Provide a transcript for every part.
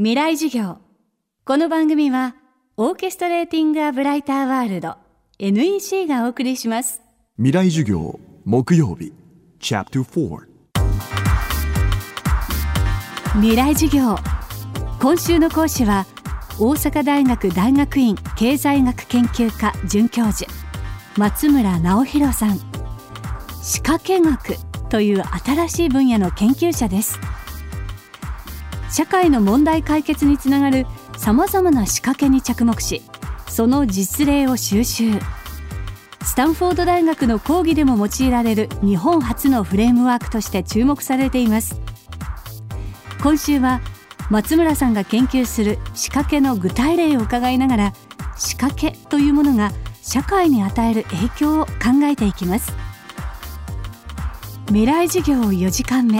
未来授業。この番組はオーケストレーティング・ア・ブライター・ワールド NEC がお送りします。未来授業木曜日チャプター未来授業。今週の講師は大阪大学大学院経済学研究科准教授松村直弘さん。仕掛け学という新しい分野の研究者です社会の問題解決につながるさまざまな仕掛けに着目しその実例を収集。スタンフォード大学の講義でも用いられる日本初のフレームワークとして注目されています。今週は松村さんが研究する仕掛けの具体例を伺いながら仕掛けというものが社会に与える影響を考えていきます。未来授業4時間目。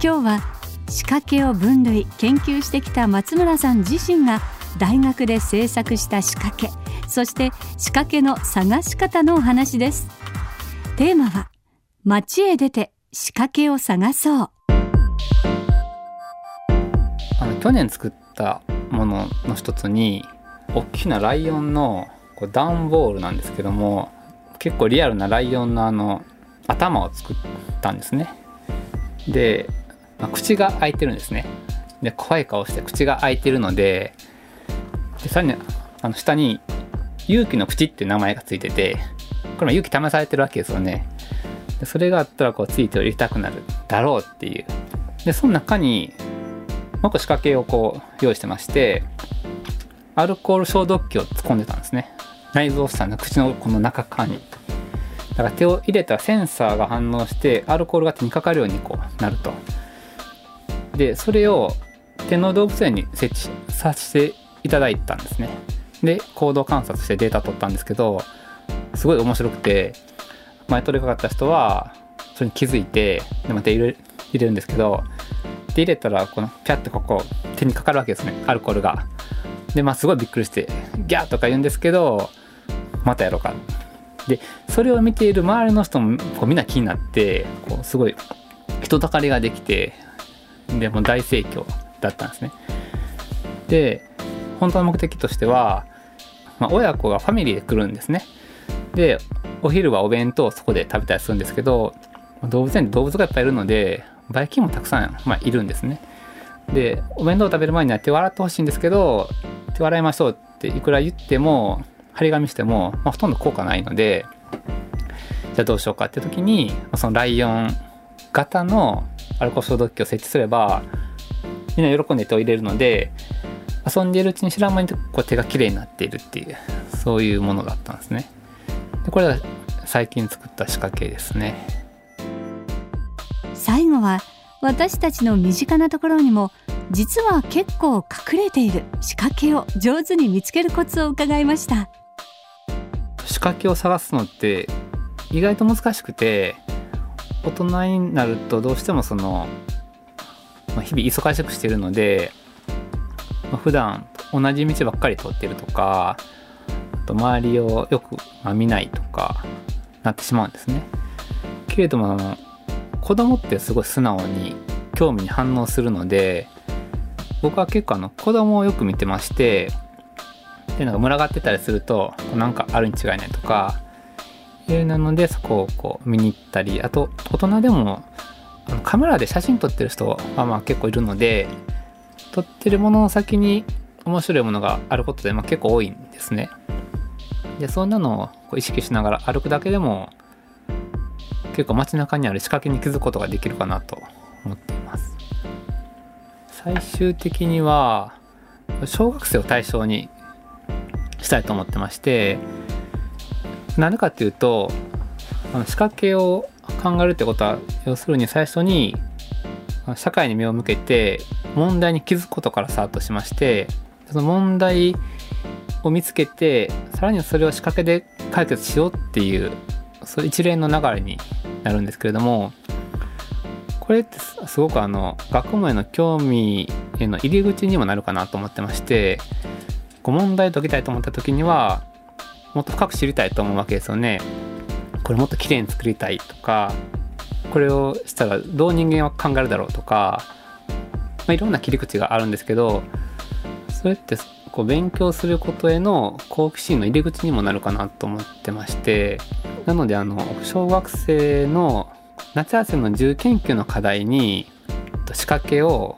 今日は仕掛けを分類研究してきた松村さん自身が大学で制作した仕掛けそして仕掛けの探し方のお話です。テーマは街へ出て仕掛けを探そう。あの去年作ったものの一つに大きなライオンのこう段ボールなんですけども結構リアルなライオンのあの頭を作ったんですね。でまあ、口が開いてるんですね。で怖い顔して口が開いてるのででさらにあの下に「勇気の口」っていう名前がついててこれ勇気試されてるわけですよね。でそれがあったらこうついて入れたくなるだろうっていう。でその中にもう一個仕掛けをこう用意してましてアルコール消毒器を突っ込んでたんですね。内臓下の口のこの中側に。だから手を入れたセンサーが反応してアルコールが手にかかるようにこうなると。でそれを天王動物園に設置させていただいたんですね。で行動観察してデータ取ったんですけどすごい面白くて前取りかかった人はそれに気づいてでまた入れ入れるんですけどで入れたらこのピャッてここ手にかかるわけですね。アルコールが。でまあすごいびっくりしてギャーとか言うんですけどまたやろうか。でそれを見ている周りの人もこうみんな気になってこうすごい人だかりができてでも大盛況だったんですね。で本当の目的としては、まあ、親子がファミリーで来るんですね。でお昼はお弁当をそこで食べたりするんですけど動物園で動物がいっぱいいるのでバイキンもたくさん、まあ、いるんですね。でお弁当を食べる前には手を洗ってほしいんですけど手を洗いましょうっていくら言っても張り紙しても、まあ、ほとんど効果ないのでじゃあどうしようかって時にそのライオン型のアルコール消毒器を設置すればみんな喜んで手を入れるので遊んでいるうちに知らん間にこう手が綺麗になっているっていうそういうものだったんですね。でこれが最近作った仕掛けですね。最後は私たちの身近なところにも実は結構隠れている仕掛けを上手に見つけるコツを伺いました。仕掛けを探すのって意外と難しくて大人になるとどうしてもその、まあ、日々忙しくしてるので、まあ、普段同じ道ばっかり通ってるとかあと周りをよく見ないとかなってしまうんですね。けれどもあの子供ってすごい素直に興味に反応するので僕は結構あの子供をよく見てましてでなんか群がってたりするとなんかあるに違いないとかえなのでそこをこう見に行ったりあと大人でもカメラで写真撮ってる人はまあ結構いるので撮ってるものの先に面白いものがあることでまあ結構多いんですね。でそんなのをこう意識しながら歩くだけでも結構街中にある仕掛けに気づくことができるかなと思っています。最終的には小学生を対象にしたいと思ってましてなぜかっていうとあの仕掛けを考えるってことは要するに最初に社会に目を向けて問題に気づくことからスタートしましてその問題を見つけてさらにそれを仕掛けで解決しようっていうそう一連の流れになるんですけれどもこれってすごくあの学問への興味への入り口にもなるかなと思ってましてこう問題を解きたいと思った時にはもっと深く知りたいと思うわけですよね。これもっと綺麗に作りたいとかこれをしたらどう人間は考えるだろうとか、まあ、いろんな切り口があるんですけどそれってこう勉強することへの好奇心の入り口にもなるかなと思ってましてなのであの小学生の夏休みの自由研究の課題に仕掛けを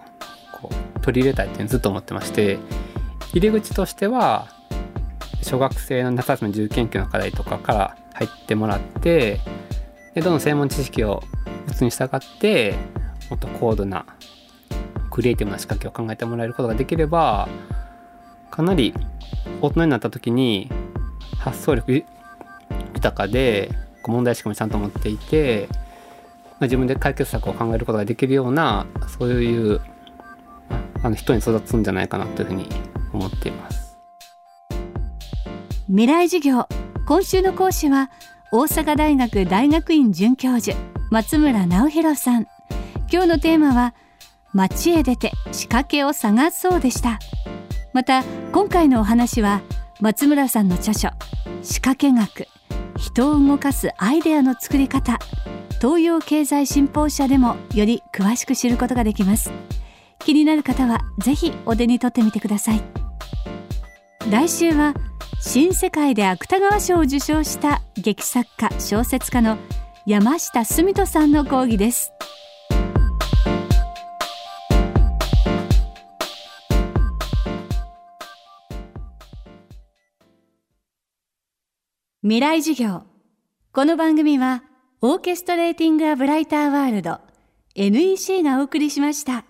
こう取り入れたいっていうのをずっと思ってまして入り口としては小学生の夏休みの自由研究の課題とかから入ってもらってでどの専門知識を打つに従ってもっと高度なクリエイティブな仕掛けを考えてもらえることができればかなり大人になった時に発想力豊かで問題意識もちゃんと持っていて自分で解決策を考えることができるようなそういうあの人に育つんじゃないかなというふうに思っています。未来授業。今週の講師は大阪大学大学院准教授松村直弘さん。今日のテーマは街へ出て仕掛けを探そうでした。また今回のお話は松村さんの著書仕掛け学。人を動かすアイデアの作り方。東洋経済新報社でもより詳しく知ることができます。気になる方はぜひお手に取ってみてください。来週は新世界で芥川賞を受賞した劇作家小説家の山下澄人さんの講義です未来授業この番組はオーケストレーティング・ア・ブライター・ワールド NEC がお送りしました。